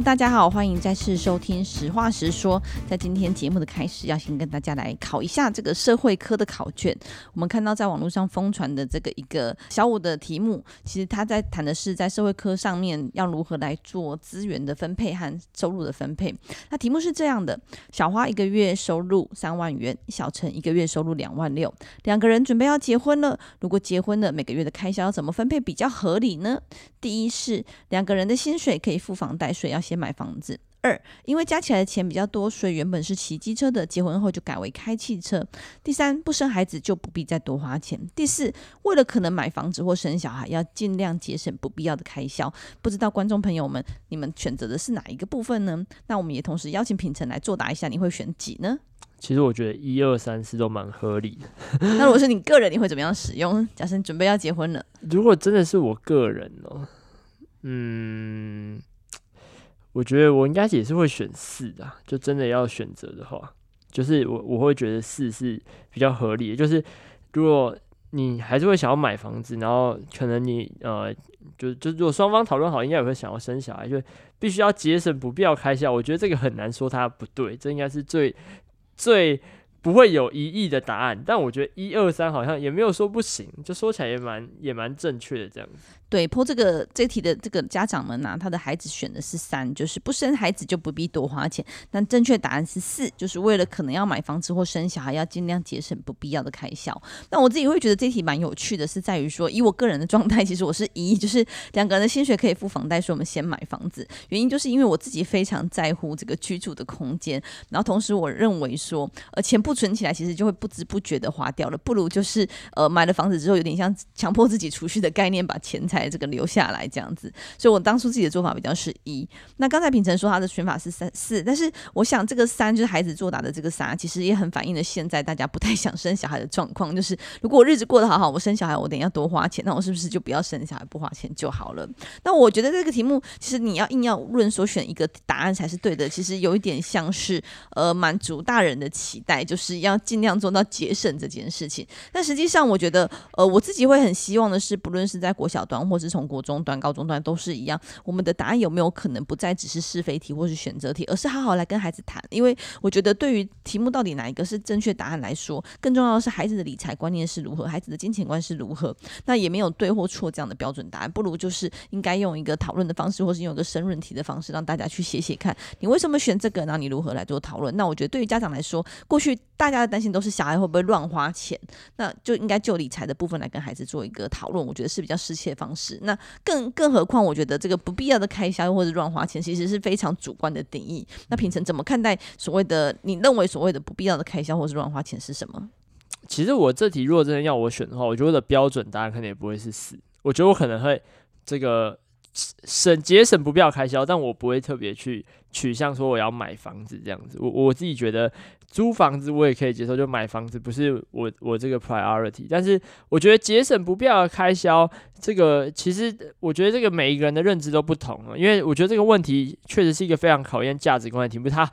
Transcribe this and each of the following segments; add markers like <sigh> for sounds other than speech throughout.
大家好，欢迎再次收听《实话实说》。在今天节目的开始，要先跟大家来考一下这个社会科的考卷。我们看到在网络上疯传的这个一个小五的题目，其实他在谈的是在社会科上面要如何来做资源的分配和收入的分配。那题目是这样的：小花一个月收入三万元，小陈一个月收入两万六，两个人准备要结婚了。如果结婚了，每个月的开销要怎么分配比较合理呢？第一是两个人的薪水可以付房贷。要先买房子。二，因为加起来的钱比较多，所以原本是骑机车的，结婚后就改为开汽车。第三，不生孩子就不必再多花钱。第四，为了可能买房子或生小孩，要尽量节省不必要的开销。不知道观众朋友们，你们选择的是哪一个部分呢？那我们也同时邀请品成来作答一下，你会选几呢？其实我觉得一二三四都蛮合理的。<laughs> 那如果是你个人，你会怎么样使用？假设你准备要结婚了，如果真的是我个人哦，嗯。我觉得我应该也是会选四的，就真的要选择的话，就是我我会觉得四是比较合理的。就是如果你还是会想要买房子，然后可能你呃，就就如果双方讨论好，应该也会想要生小孩，就必须要节省不必要开销。我觉得这个很难说它不对，这应该是最最。不会有疑义的答案，但我觉得一二三好像也没有说不行，就说起来也蛮也蛮正确的这样子。对，破这个这题的这个家长们啊，他的孩子选的是三，就是不生孩子就不必多花钱。但正确答案是四，就是为了可能要买房子或生小孩，要尽量节省不必要的开销。那我自己会觉得这题蛮有趣的，是在于说，以我个人的状态，其实我是一，就是两个人的薪水可以付房贷，所以我们先买房子。原因就是因为我自己非常在乎这个居住的空间，然后同时我认为说，呃，钱不存起来，其实就会不知不觉的花掉了。不如就是呃买了房子之后，有点像强迫自己储蓄的概念，把钱财这个留下来这样子。所以我当初自己的做法比较是一。那刚才品成说他的选法是三四，但是我想这个三就是孩子作答的这个三，其实也很反映了现在大家不太想生小孩的状况。就是如果我日子过得好好，我生小孩我等一下多花钱，那我是不是就不要生小孩，不花钱就好了？那我觉得这个题目其实你要硬要论所选一个答案才是对的，其实有一点像是呃满足大人的期待，就是是要。尽量做到节省这件事情，但实际上我觉得，呃，我自己会很希望的是，不论是在国小端，或是从国中端、高中端，都是一样。我们的答案有没有可能不再只是是非题或是选择题，而是好好来跟孩子谈？因为我觉得，对于题目到底哪一个是正确答案来说，更重要的是孩子的理财观念是如何，孩子的金钱观是如何。那也没有对或错这样的标准答案，不如就是应该用一个讨论的方式，或是用一个申论题的方式，让大家去写写看，你为什么选这个，然后你如何来做讨论。那我觉得，对于家长来说，过去大家的。担心都是小孩会不会乱花钱，那就应该就理财的部分来跟孩子做一个讨论，我觉得是比较适切的方式。那更更何况，我觉得这个不必要的开销或者乱花钱，其实是非常主观的定义。那平成怎么看待所谓的你认为所谓的不必要的开销或是乱花钱是什么？其实我这题如果真的要我选的话，我觉得的标准答案可能也不会是四，我觉得我可能会这个省节省不必要开销，但我不会特别去取向说我要买房子这样子。我我自己觉得。租房子我也可以接受，就买房子不是我我这个 priority。但是我觉得节省不必要的开销，这个其实我觉得这个每一个人的认知都不同啊。因为我觉得这个问题确实是一个非常考验价值观的题目。他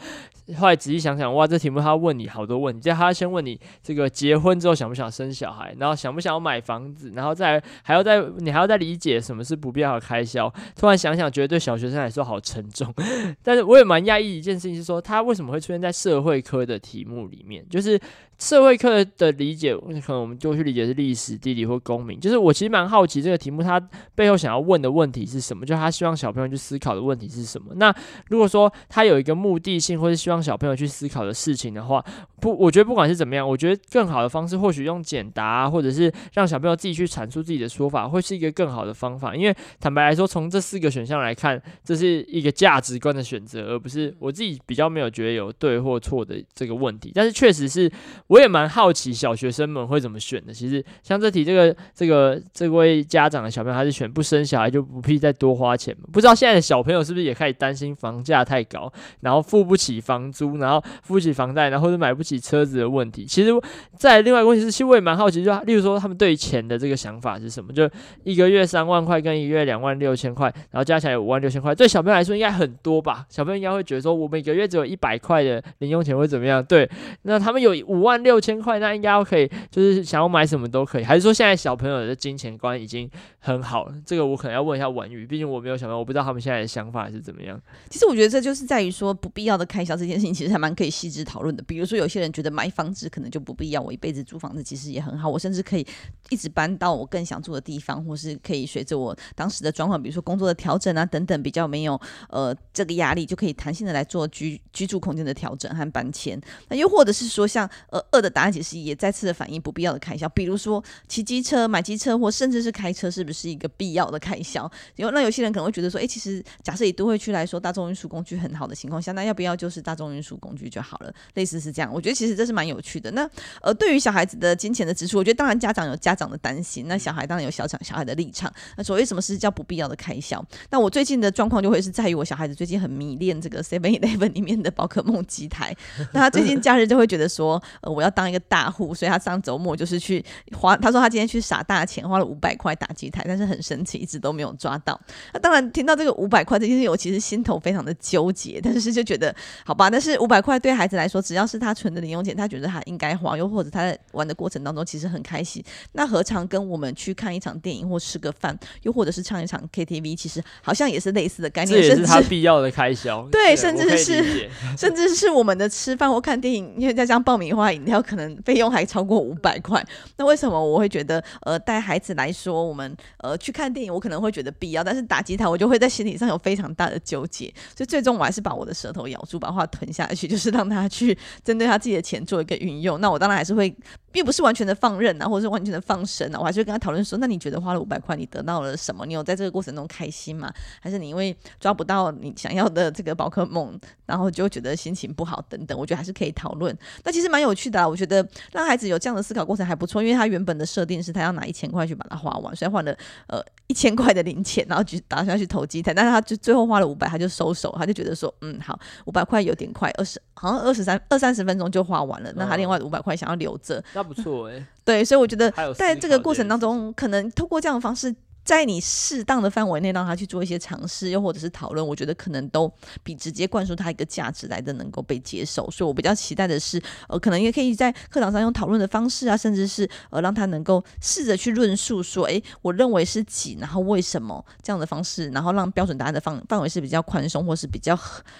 后来仔细想想，哇，这题目他问你好多问题，就他先问你这个结婚之后想不想生小孩，然后想不想要买房子，然后再还要再你还要再理解什么是不必要的开销。突然想想，觉得对小学生来说好沉重。<laughs> 但是我也蛮讶异一件事情是说，他为什么会出现在社会科的题题目里面，就是社会课的理解，可能我们就去理解是历史、地理或公民。就是我其实蛮好奇这个题目，它背后想要问的问题是什么？就他希望小朋友去思考的问题是什么？那如果说他有一个目的性，或是希望小朋友去思考的事情的话，不，我觉得不管是怎么样，我觉得更好的方式或许用简答，或者是让小朋友自己去阐述自己的说法，会是一个更好的方法。因为坦白来说，从这四个选项来看，这是一个价值观的选择，而不是我自己比较没有觉得有对或错的这个问题。但是确实是，我也蛮好奇小学生们会怎么选的。其实像这题，这个这个这位家长的小朋友，他是选不生小孩就不必再多花钱。不知道现在的小朋友是不是也开始担心房价太高，然后付不起房租，然后付不起房贷，然后或者买不起车子的问题。其实，在另外一个问题是，其实我也蛮好奇，就例如说他们对于钱的这个想法是什么？就一个月三万块跟一个月两万六千块，然后加起来五万六千块，对小朋友来说应该很多吧？小朋友应该会觉得说，我每个月只有一百块的零用钱会怎么样？对。那他们有五万六千块，那应该要可以，就是想要买什么都可以。还是说现在小朋友的金钱观已经很好了？这个我可能要问一下婉瑜，毕竟我没有小朋友，我不知道他们现在的想法是怎么样。其实我觉得这就是在于说不必要的开销这件事情，其实还蛮可以细致讨论的。比如说有些人觉得买房子可能就不必要，我一辈子租房子其实也很好，我甚至可以一直搬到我更想住的地方，或是可以随着我当时的状况，比如说工作的调整啊等等，比较没有呃这个压力，就可以弹性的来做居居住空间的调整和搬迁。那又或者是说像呃二的答案，其实也再次的反映不必要的开销，比如说骑机车、买机车，或甚至是开车，是不是一个必要的开销？有那有些人可能会觉得说，哎，其实假设以都会区来说，大众运输工具很好的情况下，那要不要就是大众运输工具就好了？类似是这样，我觉得其实这是蛮有趣的。那呃，对于小孩子的金钱的支出，我觉得当然家长有家长的担心，那小孩当然有小长小孩的立场。那所谓什么是叫不必要的开销？那我最近的状况就会是在于我小孩子最近很迷恋这个 Seven Eleven 里面的宝可梦机台，那他最近假日就会觉得说，我要当一个大户，所以他上周末就是去花，他说他今天去撒大钱，花了五百块打机台，但是很神奇，一直都没有抓到。那当然听到这个五百块这件事情，我其实心头非常的纠结，但是就觉得好吧，但是五百块对孩子来说，只要是他存的零用钱，他觉得他应该花，又或者他在玩的过程当中其实很开心，那何尝跟我们去看一场电影或吃个饭，又或者是唱一场 KTV，其实好像也是类似的概念，这也是他必要的开销。对，甚至是 <laughs> 甚至是我们的吃饭或看电影，因为再加上爆米花、饮料，可能费用还超过五百块。那为什么我会觉得，呃，带孩子来说，我们呃去看电影，我可能会觉得必要，但是打机台，我就会在心理上有非常大的纠结。所以最终我还是把我的舌头咬住，把话吞下去，就是让他去针对他自己的钱做一个运用。那我当然还是会。并不是完全的放任啊，或者是完全的放生啊，我还是会跟他讨论说，那你觉得花了五百块，你得到了什么？你有在这个过程中开心吗？还是你因为抓不到你想要的这个宝可梦，然后就觉得心情不好等等？我觉得还是可以讨论。那其实蛮有趣的啊，我觉得让孩子有这样的思考过程还不错，因为他原本的设定是他要拿一千块去把它花完，所以换了呃一千块的零钱，然后就打算去投机台，但是他就最后花了五百，他就收手，他就觉得说，嗯，好，五百块有点快，二十好像二十三二三十分钟就花完了，那他另外五百块想要留着。那不错哎、欸，对，所以我觉得在这个过程当中，可能透过这样的方式。在你适当的范围内，让他去做一些尝试，又或者是讨论，我觉得可能都比直接灌输他一个价值来的能够被接受。所以我比较期待的是，呃，可能也可以在课堂上用讨论的方式啊，甚至是呃，让他能够试着去论述说，诶，我认为是几，然后为什么这样的方式，然后让标准答案的范范围是比较宽松，或是比较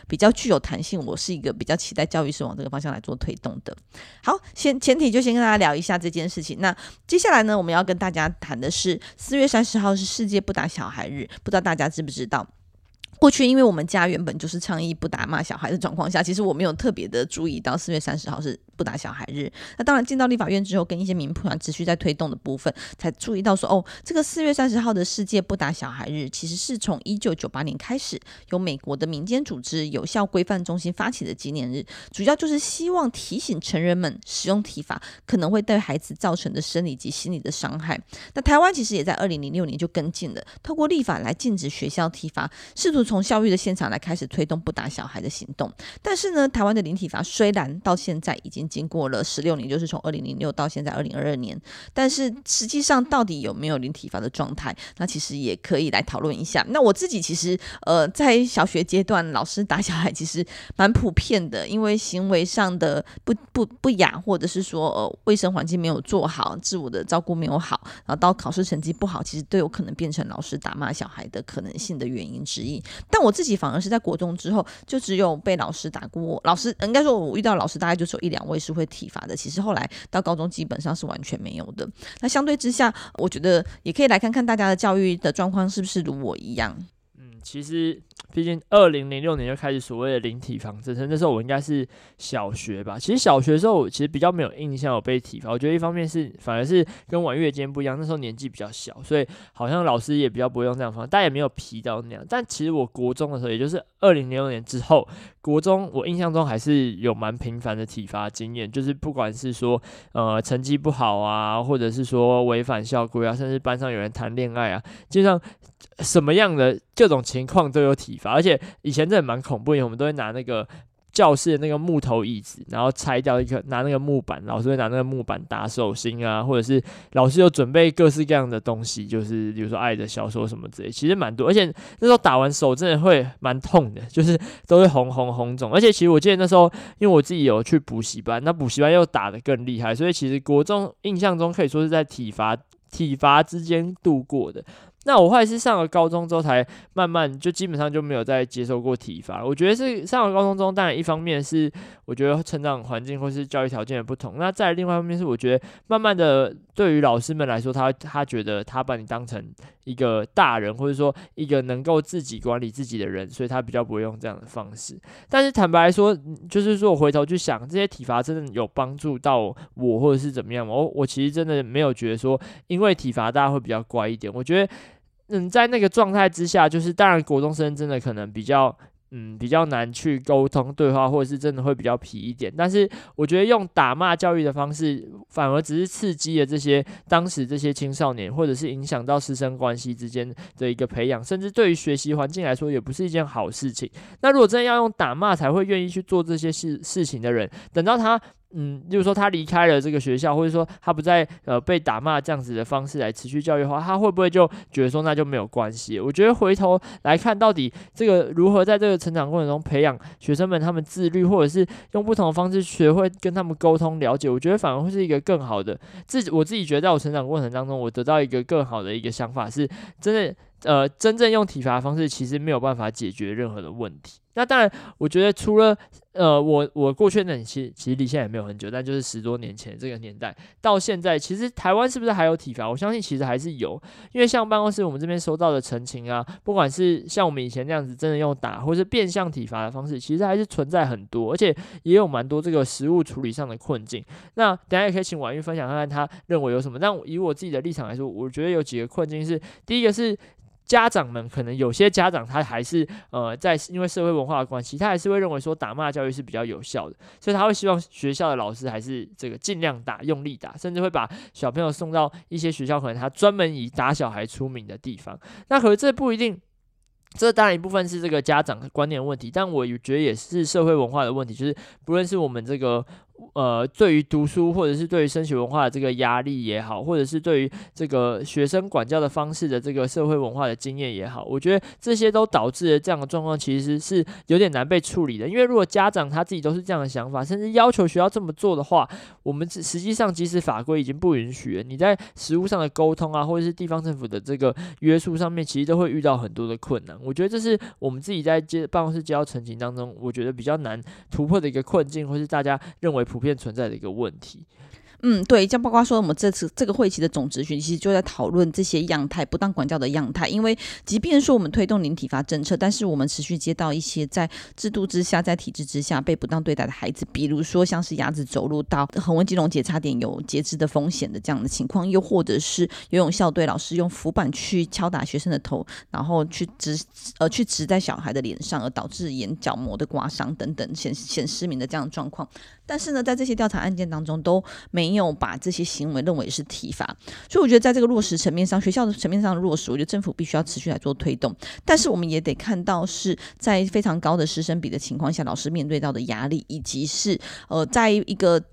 比较具有弹性。我是一个比较期待教育是往这个方向来做推动的。好，先前提就先跟大家聊一下这件事情。那接下来呢，我们要跟大家谈的是四月三十号。是世界不打小孩日，不知道大家知不知道？过去，因为我们家原本就是倡议不打骂小孩的状况下，其实我没有特别的注意到四月三十号是不打小孩日。那当然进到立法院之后，跟一些民普团持续在推动的部分，才注意到说，哦，这个四月三十号的世界不打小孩日，其实是从一九九八年开始，由美国的民间组织有效规范中心发起的纪念日，主要就是希望提醒成人们使用体罚可能会对孩子造成的生理及心理的伤害。那台湾其实也在二零零六年就跟进了，透过立法来禁止学校体罚，试图。从教育的现场来开始推动不打小孩的行动，但是呢，台湾的零体罚虽然到现在已经经过了十六年，就是从二零零六到现在二零二二年，但是实际上到底有没有零体罚的状态，那其实也可以来讨论一下。那我自己其实呃，在小学阶段，老师打小孩其实蛮普遍的，因为行为上的不不不雅，或者是说呃卫生环境没有做好，自我的照顾没有好，然后到考试成绩不好，其实都有可能变成老师打骂小孩的可能性的原因之一。但我自己反而是在国中之后，就只有被老师打过。老师应该说，我遇到老师大概就只有一两位是会体罚的。其实后来到高中基本上是完全没有的。那相对之下，我觉得也可以来看看大家的教育的状况是不是如我一样。嗯，其实。毕竟，二零零六年就开始所谓的零体罚政策，那时候我应该是小学吧。其实小学的时候，我其实比较没有印象有被体罚。我觉得一方面是反而是跟婉月间不一样，那时候年纪比较小，所以好像老师也比较不会用这样方法，但也没有皮到那样。但其实我国中的时候，也就是二零零六年之后，国中我印象中还是有蛮频繁的体罚经验，就是不管是说呃成绩不好啊，或者是说违反校规啊，甚至班上有人谈恋爱啊，基本上什么样的各种情况都有体罚。而且以前真的蛮恐怖，因为我们都会拿那个教室的那个木头椅子，然后拆掉一个，拿那个木板，老师会拿那个木板打手心啊，或者是老师有准备各式各样的东西，就是比如说爱的小说什么之类，其实蛮多。而且那时候打完手真的会蛮痛的，就是都会红红红肿。而且其实我记得那时候，因为我自己有去补习班，那补习班又打得更厉害，所以其实国中印象中可以说是在体罚体罚之间度过的。那我后来是上了高中之后，才慢慢就基本上就没有再接受过体罚。我觉得是上了高中中，当然一方面是我觉得成长环境或是教育条件的不同。那再另外一方面是，我觉得慢慢的对于老师们来说，他他觉得他把你当成一个大人，或者说一个能够自己管理自己的人，所以他比较不会用这样的方式。但是坦白来说，就是说我回头去想，这些体罚真的有帮助到我，或者是怎么样吗？我我其实真的没有觉得说，因为体罚大家会比较乖一点。我觉得。嗯，在那个状态之下，就是当然，国中生真的可能比较，嗯，比较难去沟通对话，或者是真的会比较皮一点。但是，我觉得用打骂教育的方式，反而只是刺激了这些当时这些青少年，或者是影响到师生关系之间的一个培养，甚至对于学习环境来说，也不是一件好事情。那如果真的要用打骂才会愿意去做这些事事情的人，等到他。嗯，就是说他离开了这个学校，或者说他不再呃被打骂这样子的方式来持续教育的话，他会不会就觉得说那就没有关系？我觉得回头来看，到底这个如何在这个成长过程中培养学生们他们自律，或者是用不同的方式学会跟他们沟通了解，我觉得反而会是一个更好的。自己我自己觉得，在我成长过程当中，我得到一个更好的一个想法，是真的。呃，真正用体罚方式，其实没有办法解决任何的问题。那当然，我觉得除了呃，我我过去那其实其实离现在也没有很久，但就是十多年前这个年代到现在，其实台湾是不是还有体罚？我相信其实还是有，因为像办公室我们这边收到的陈情啊，不管是像我们以前那样子真的用打，或是变相体罚的方式，其实还是存在很多，而且也有蛮多这个实务处理上的困境。那等下也可以请婉玉分享看看他认为有什么。但以我自己的立场来说，我觉得有几个困境是，第一个是。家长们可能有些家长他还是呃在因为社会文化的关系，他还是会认为说打骂教育是比较有效的，所以他会希望学校的老师还是这个尽量打，用力打，甚至会把小朋友送到一些学校，可能他专门以打小孩出名的地方。那可是这不一定，这当然一部分是这个家长观念问题，但我觉得也是社会文化的问题，就是不论是我们这个。呃，对于读书或者是对于升学文化的这个压力也好，或者是对于这个学生管教的方式的这个社会文化的经验也好，我觉得这些都导致了这样的状况，其实是有点难被处理的。因为如果家长他自己都是这样的想法，甚至要求学校这么做的话，我们实际上即使法规已经不允许了，你在实务上的沟通啊，或者是地方政府的这个约束上面，其实都会遇到很多的困难。我觉得这是我们自己在接办公室接到陈情当中，我觉得比较难突破的一个困境，或是大家认为普遍存在的一个问题。嗯，对，像包括说我们这次这个会期的总咨询，其实就在讨论这些样态不当管教的样态。因为即便说我们推动零体罚政策，但是我们持续接到一些在制度之下、在体制之下被不当对待的孩子，比如说像是鸭子走路到横纹肌溶解差点有截肢的风险的这样的情况，又或者是游泳校队老师用浮板去敲打学生的头，然后去直呃去直在小孩的脸上，而导致眼角膜的刮伤等等显显失明的这样的状况。但是呢，在这些调查案件当中都没有把这些行为认为是体罚，所以我觉得在这个落实层面上，学校的层面上的落实，我觉得政府必须要持续来做推动。但是我们也得看到，是在非常高的师生比的情况下，老师面对到的压力，以及是呃，在一个。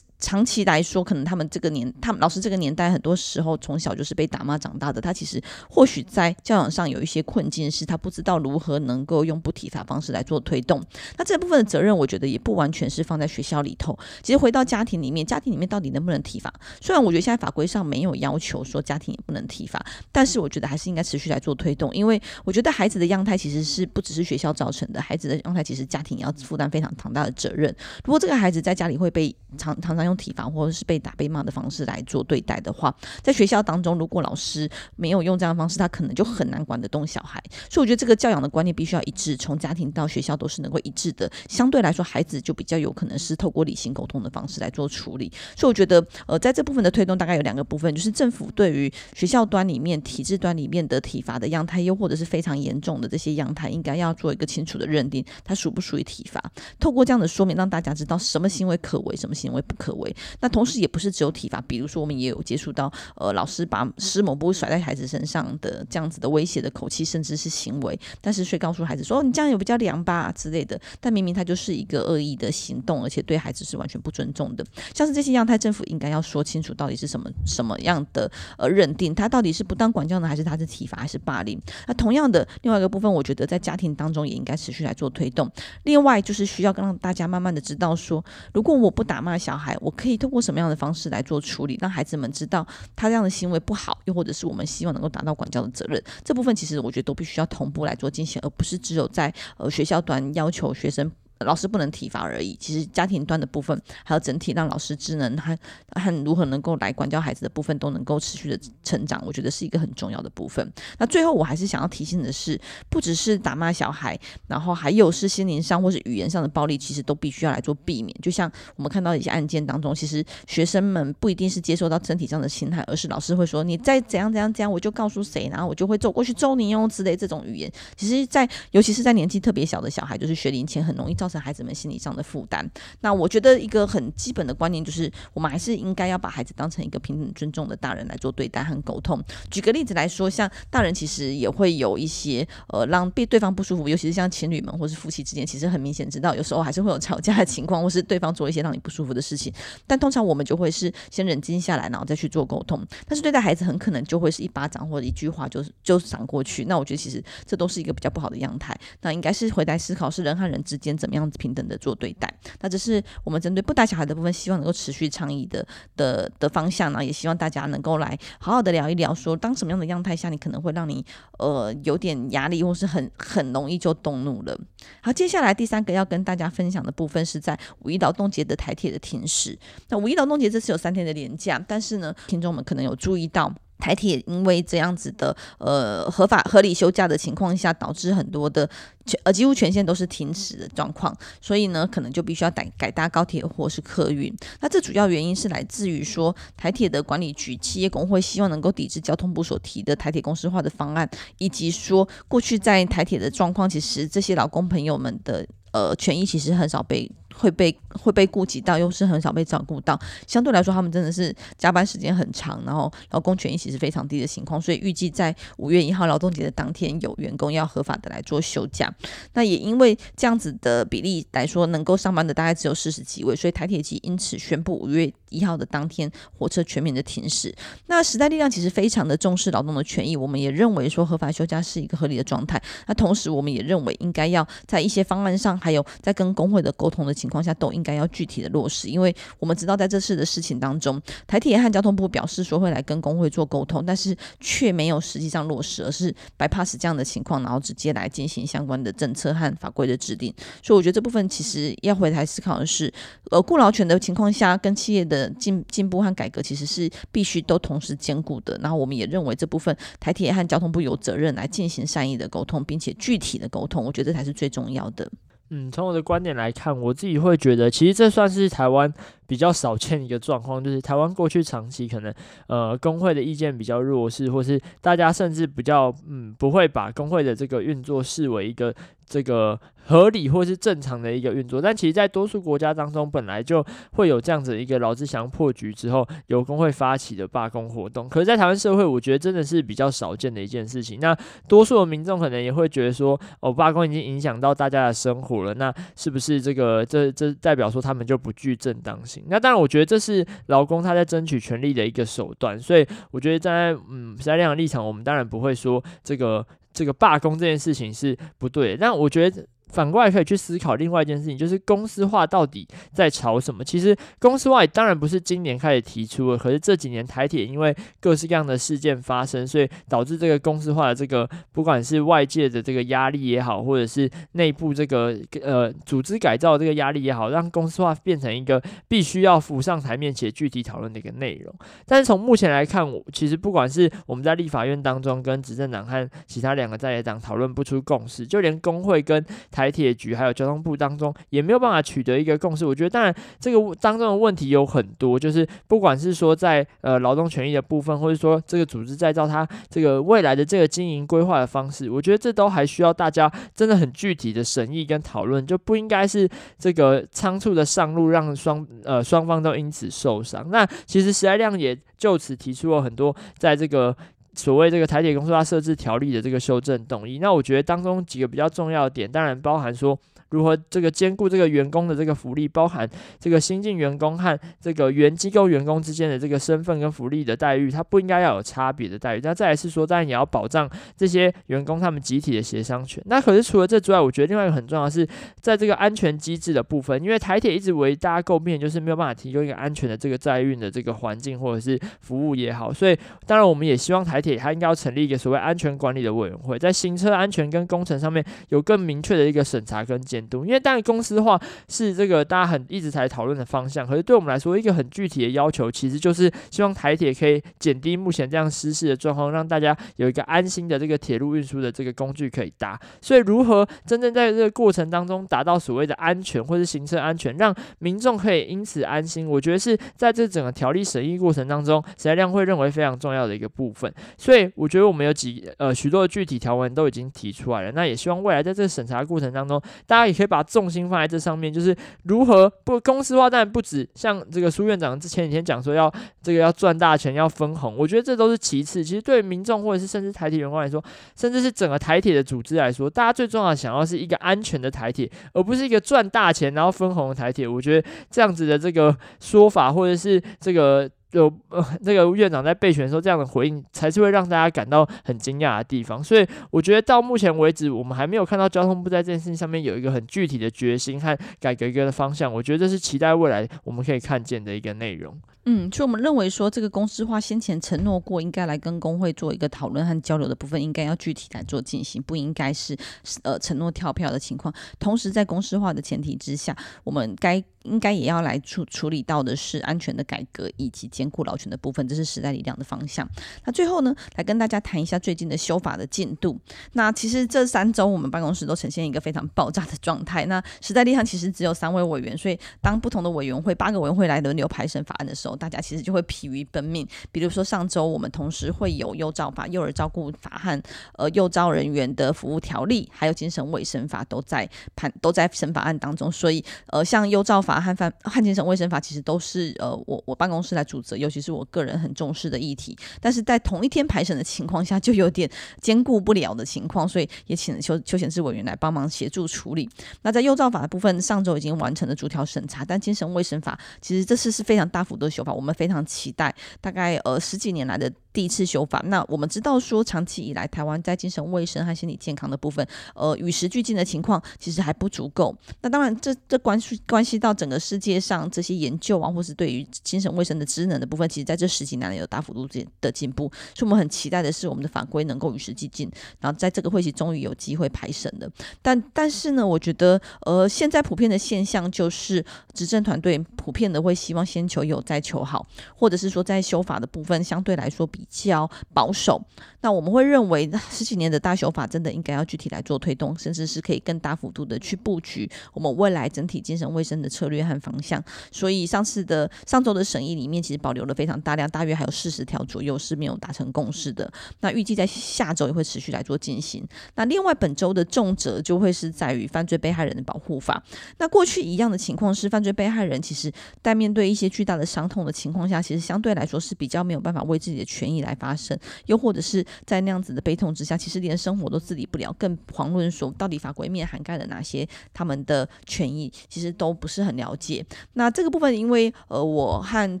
长期来说，可能他们这个年，他们老师这个年代，很多时候从小就是被打骂长大的。他其实或许在教养上有一些困境，是他不知道如何能够用不体罚方式来做推动。那这部分的责任，我觉得也不完全是放在学校里头。其实回到家庭里面，家庭里面到底能不能体罚？虽然我觉得现在法规上没有要求说家庭也不能体罚，但是我觉得还是应该持续来做推动。因为我觉得孩子的样态其实是不只是学校造成的，孩子的样态其实家庭也要负担非常庞大的责任。如果这个孩子在家里会被常常常用体罚或者是被打被骂的方式来做对待的话，在学校当中，如果老师没有用这样的方式，他可能就很难管得动小孩。所以我觉得这个教养的观念必须要一致，从家庭到学校都是能够一致的。相对来说，孩子就比较有可能是透过理性沟通的方式来做处理。所以我觉得，呃，在这部分的推动，大概有两个部分，就是政府对于学校端里面、体制端里面的体罚的样态，又或者是非常严重的这些样态，应该要做一个清楚的认定，它属不属于体罚。透过这样的说明，让大家知道什么行为可为，什么行为不可为。那同时也不是只有体罚，比如说我们也有接触到呃老师把湿抹布甩在孩子身上的这样子的威胁的口气，甚至是行为，但是却告诉孩子说哦你这样有比较凉吧之类的，但明明他就是一个恶意的行动，而且对孩子是完全不尊重的。像是这些样态，政府应该要说清楚到底是什么什么样的呃认定，他到底是不当管教呢，还是他是体罚，还是霸凌？那同样的另外一个部分，我觉得在家庭当中也应该持续来做推动。另外就是需要让大家慢慢的知道说，如果我不打骂小孩，我可以通过什么样的方式来做处理，让孩子们知道他这样的行为不好，又或者是我们希望能够达到管教的责任。这部分其实我觉得都必须要同步来做进行，而不是只有在呃学校端要求学生。老师不能体罚而已，其实家庭端的部分，还有整体让老师智能和和如何能够来管教孩子的部分，都能够持续的成长，我觉得是一个很重要的部分。那最后我还是想要提醒的是，不只是打骂小孩，然后还有是心灵上或是语言上的暴力，其实都必须要来做避免。就像我们看到一些案件当中，其实学生们不一定是接受到身体上的侵害，而是老师会说你再怎样怎样怎样，我就告诉谁，然后我就会走过去揍你哦之类这种语言。其实在，尤其是在年纪特别小的小孩，就是学龄前，很容易造。造成孩子们心理上的负担。那我觉得一个很基本的观念就是，我们还是应该要把孩子当成一个平等尊重的大人来做对待和沟通。举个例子来说，像大人其实也会有一些呃让被对方不舒服，尤其是像情侣们或是夫妻之间，其实很明显知道有时候还是会有吵架的情况，或是对方做一些让你不舒服的事情。但通常我们就会是先冷静下来，然后再去做沟通。但是对待孩子，很可能就会是一巴掌或者一句话就就闪过去。那我觉得其实这都是一个比较不好的样态。那应该是回来思考，是人和人之间怎么样这样子平等的做对待，那这是我们针对不打小孩的部分，希望能够持续倡议的的的方向呢，也希望大家能够来好好的聊一聊说，当什么样的样态下，你可能会让你呃有点压力，或是很很容易就动怒了。好，接下来第三个要跟大家分享的部分是在五一劳动节的台铁的停驶。那五一劳动节这次有三天的连假，但是呢，听众们可能有注意到。台铁因为这样子的呃合法合理休假的情况下，导致很多的全呃几乎全线都是停驶的状况，所以呢，可能就必须要改改搭高铁或是客运。那这主要原因是来自于说台铁的管理局企业工会希望能够抵制交通部所提的台铁公司化的方案，以及说过去在台铁的状况，其实这些劳工朋友们的呃权益其实很少被。会被会被顾及到，又是很少被照顾到。相对来说，他们真的是加班时间很长，然后劳工权益其实非常低的情况。所以预计在五月一号劳动节的当天，有员工要合法的来做休假。那也因为这样子的比例来说，能够上班的大概只有四十几位，所以台铁局因此宣布五月一号的当天火车全面的停驶。那时代力量其实非常的重视劳动的权益，我们也认为说合法休假是一个合理的状态。那同时，我们也认为应该要在一些方案上，还有在跟工会的沟通的情况。下都应该要具体的落实，因为我们知道在这次的事情当中，台铁和交通部表示说会来跟工会做沟通，但是却没有实际上落实，而是 bypass 这样的情况，然后直接来进行相关的政策和法规的制定。所以我觉得这部分其实要回来思考的是，呃，顾劳权的情况下，跟企业的进进步和改革其实是必须都同时兼顾的。然后我们也认为这部分台铁和交通部有责任来进行善意的沟通，并且具体的沟通，我觉得这才是最重要的。嗯，从我的观点来看，我自己会觉得，其实这算是台湾比较少见一个状况，就是台湾过去长期可能呃工会的意见比较弱势，或是大家甚至比较嗯不会把工会的这个运作视为一个这个。合理或是正常的一个运作，但其实，在多数国家当中，本来就会有这样子一个劳资强破局之后，由工会发起的罢工活动。可是，在台湾社会，我觉得真的是比较少见的一件事情。那多数的民众可能也会觉得说，哦，罢工已经影响到大家的生活了，那是不是这个这这代表说他们就不具正当性？那当然，我觉得这是劳工他在争取权利的一个手段。所以，我觉得站在嗯时代力量的立场，我们当然不会说这个这个罢工这件事情是不对的。但我觉得。反过来可以去思考另外一件事情，就是公司化到底在吵什么？其实公司化当然不是今年开始提出的，可是这几年台铁因为各式各样的事件发生，所以导致这个公司化的这个不管是外界的这个压力也好，或者是内部这个呃组织改造这个压力也好，让公司化变成一个必须要浮上台面且具体讨论的一个内容。但是从目前来看，我其实不管是我们在立法院当中跟执政党和其他两个在野党讨论不出共识，就连工会跟台铁局还有交通部当中也没有办法取得一个共识。我觉得当然这个当中的问题有很多，就是不管是说在呃劳动权益的部分，或者说这个组织再造它这个未来的这个经营规划的方式，我觉得这都还需要大家真的很具体的审议跟讨论，就不应该是这个仓促的上路，让双呃双方都因此受伤。那其实时代力量也就此提出了很多在这个。所谓这个台铁公司它设置条例的这个修正动议，那我觉得当中几个比较重要的点，当然包含说。如何这个兼顾这个员工的这个福利，包含这个新进员工和这个原机构员工之间的这个身份跟福利的待遇，它不应该要有差别的待遇。那再来是说，当然也要保障这些员工他们集体的协商权。那可是除了这之外，我觉得另外一个很重要的是，在这个安全机制的部分，因为台铁一直为大家诟病，就是没有办法提供一个安全的这个载运的这个环境或者是服务也好，所以当然我们也希望台铁它应该要成立一个所谓安全管理的委员会，在行车安全跟工程上面有更明确的一个审查跟监。监督因为当然公司化是这个大家很一直在讨论的方向，可是对我们来说，一个很具体的要求，其实就是希望台铁可以减低目前这样失事的状况，让大家有一个安心的这个铁路运输的这个工具可以搭。所以，如何真正在这个过程当中达到所谓的安全或是行车安全，让民众可以因此安心，我觉得是在这整个条例审议过程当中，时代量会认为非常重要的一个部分。所以，我觉得我们有几呃许多的具体条文都已经提出来了，那也希望未来在这个审查过程当中，大家也可以把重心放在这上面，就是如何不公司化，但不止像这个苏院长之前几天讲说要这个要赚大钱要分红，我觉得这都是其次。其实对民众或者是甚至台铁员工来说，甚至是整个台铁的组织来说，大家最重要的想要是一个安全的台铁，而不是一个赚大钱然后分红的台铁。我觉得这样子的这个说法，或者是这个。就呃，<laughs> 那个院长在备选的时候，这样的回应才是会让大家感到很惊讶的地方。所以我觉得到目前为止，我们还没有看到交通部在这件事情上面有一个很具体的决心和改革一个的方向。我觉得这是期待未来我们可以看见的一个内容。嗯，所以我们认为说，这个公司化先前承诺过应该来跟工会做一个讨论和交流的部分，应该要具体来做进行，不应该是呃承诺跳票的情况。同时，在公司化的前提之下，我们该。应该也要来处处理到的是安全的改革以及兼顾劳权的部分，这是时代力量的方向。那最后呢，来跟大家谈一下最近的修法的进度。那其实这三周我们办公室都呈现一个非常爆炸的状态。那时代力量其实只有三位委员，所以当不同的委员会八个委员会来轮流排审法案的时候，大家其实就会疲于奔命。比如说上周我们同时会有幼照法、幼儿照顾法和呃幼照人员的服务条例，还有精神卫生法都在判都在审法案当中，所以呃像幼照法。和犯和精神卫生法其实都是呃我我办公室来主责，尤其是我个人很重视的议题。但是在同一天排审的情况下，就有点兼顾不了的情况，所以也请了邱邱显志委员来帮忙协助处理。那在幼照法的部分，上周已经完成了逐条审查，但精神卫生法其实这次是非常大幅度的修法，我们非常期待。大概呃十几年来的。第一次修法，那我们知道说，长期以来台湾在精神卫生和心理健康的部分，呃，与时俱进的情况其实还不足够。那当然这，这关系关系到整个世界上这些研究啊，或是对于精神卫生的职能的部分，其实在这十几年来有大幅度的的进步。所以我们很期待的是，我们的法规能够与时俱进，然后在这个会期终于有机会排审的。但但是呢，我觉得呃，现在普遍的现象就是，执政团队普遍的会希望先求有再求好，或者是说在修法的部分相对来说比。较保守，那我们会认为十几年的大修法真的应该要具体来做推动，甚至是可以更大幅度的去布局我们未来整体精神卫生的策略和方向。所以上次的上周的审议里面，其实保留了非常大量，大约还有四十条左右是没有达成共识的。那预计在下周也会持续来做进行。那另外本周的重责就会是在于犯罪被害人的保护法。那过去一样的情况是，犯罪被害人其实在面对一些巨大的伤痛的情况下，其实相对来说是比较没有办法为自己的权益。来发生，又或者是在那样子的悲痛之下，其实连生活都自理不了，更遑论说到底法规面涵盖了哪些他们的权益，其实都不是很了解。那这个部分，因为呃，我和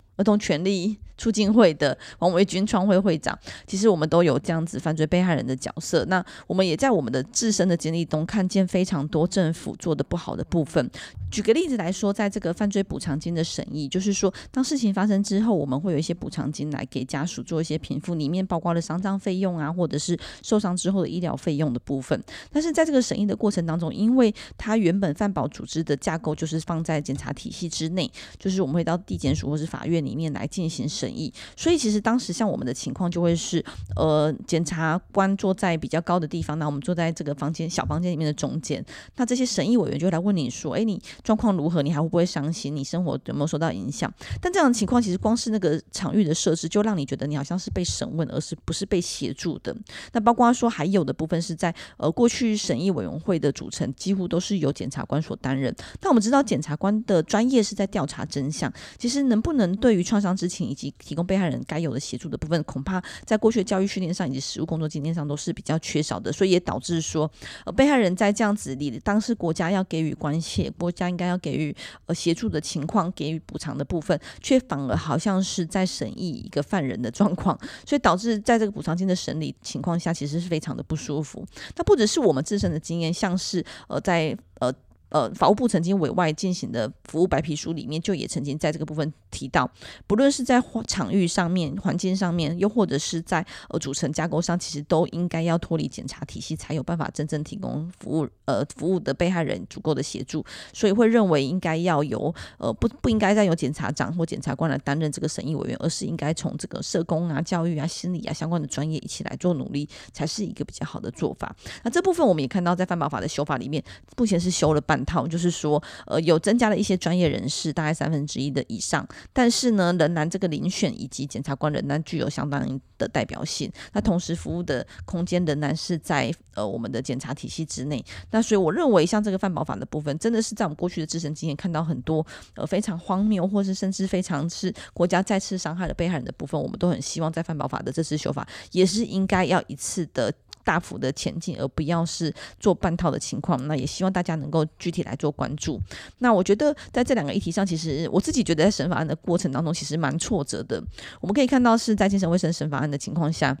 儿童权利促进会的王维军创会会长，其实我们都有这样子犯罪被害人的角色。那我们也在我们的自身的经历中看见非常多政府做的不好的部分。举个例子来说，在这个犯罪补偿金的审议，就是说，当事情发生之后，我们会有一些补偿金来给家属做一些。些评付，里面包括了丧葬费用啊，或者是受伤之后的医疗费用的部分。但是在这个审议的过程当中，因为它原本饭保组织的架构就是放在检察体系之内，就是我们会到地检署或是法院里面来进行审议。所以其实当时像我们的情况就会是，呃，检察官坐在比较高的地方，那我们坐在这个房间小房间里面的中间，那这些审议委员就会来问你说，哎，你状况如何？你还会不会伤心？你生活有没有受到影响？但这样的情况其实光是那个场域的设置，就让你觉得你好像是是被审问，而是不是被协助的。那包括说还有的部分是在呃过去审议委员会的组成几乎都是由检察官所担任。那我们知道检察官的专业是在调查真相，其实能不能对于创伤知情以及提供被害人该有的协助的部分，恐怕在过去的教育训练上以及实务工作经验上都是比较缺少的。所以也导致说，呃，被害人在这样子里，当时国家要给予关切，国家应该要给予呃协助的情况，给予补偿的部分，却反而好像是在审议一个犯人的状况，所以导致在这个补偿金的审理情况下，其实是非常的不舒服。那不只是我们自身的经验，像是呃在呃。呃，法务部曾经委外进行的服务白皮书里面，就也曾经在这个部分提到，不论是在场域上面、环境上面，又或者是在呃组成架构上，其实都应该要脱离检察体系，才有办法真正提供服务。呃，服务的被害人足够的协助，所以会认为应该要由呃不不应该再由检察长或检察官来担任这个审议委员，而是应该从这个社工啊、教育啊、心理啊相关的专业一起来做努力，才是一个比较好的做法。那这部分我们也看到，在范保法的修法里面，目前是修了半。套就是说，呃，有增加了一些专业人士，大概三分之一的以上，但是呢，仍然这个遴选以及检察官仍然具有相当的代表性。那同时服务的空间仍然是在呃我们的检察体系之内。那所以我认为，像这个犯保法的部分，真的是在我们过去的自身经验看到很多呃非常荒谬，或是甚至非常是国家再次伤害了被害人的部分，我们都很希望在犯保法的这次修法，也是应该要一次的。大幅的前进，而不要是做半套的情况。那也希望大家能够具体来做关注。那我觉得在这两个议题上，其实我自己觉得在审法案的过程当中，其实蛮挫折的。我们可以看到是在精神卫生审法案的情况下。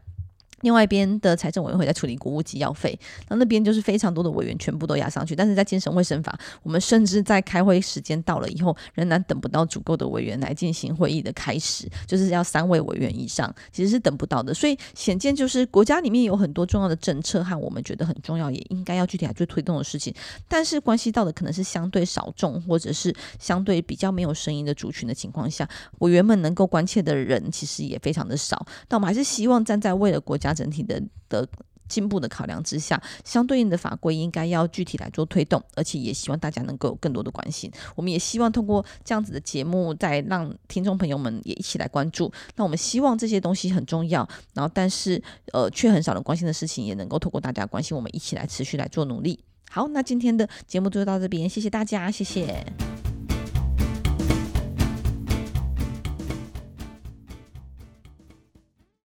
另外一边的财政委员会在处理国务机要费，那那边就是非常多的委员全部都压上去，但是在精神卫生法，我们甚至在开会时间到了以后，仍然等不到足够的委员来进行会议的开始，就是要三位委员以上，其实是等不到的。所以显见就是国家里面有很多重要的政策和我们觉得很重要，也应该要具体来做推动的事情，但是关系到的可能是相对少众或者是相对比较没有声音的族群的情况下，委员们能够关切的人其实也非常的少。但我们还是希望站在为了国家家。整体的的进步的考量之下，相对应的法规应该要具体来做推动，而且也希望大家能够有更多的关心。我们也希望通过这样子的节目，再让听众朋友们也一起来关注。那我们希望这些东西很重要，然后但是呃却很少人关心的事情，也能够透过大家关心，我们一起来持续来做努力。好，那今天的节目就到这边，谢谢大家，谢谢。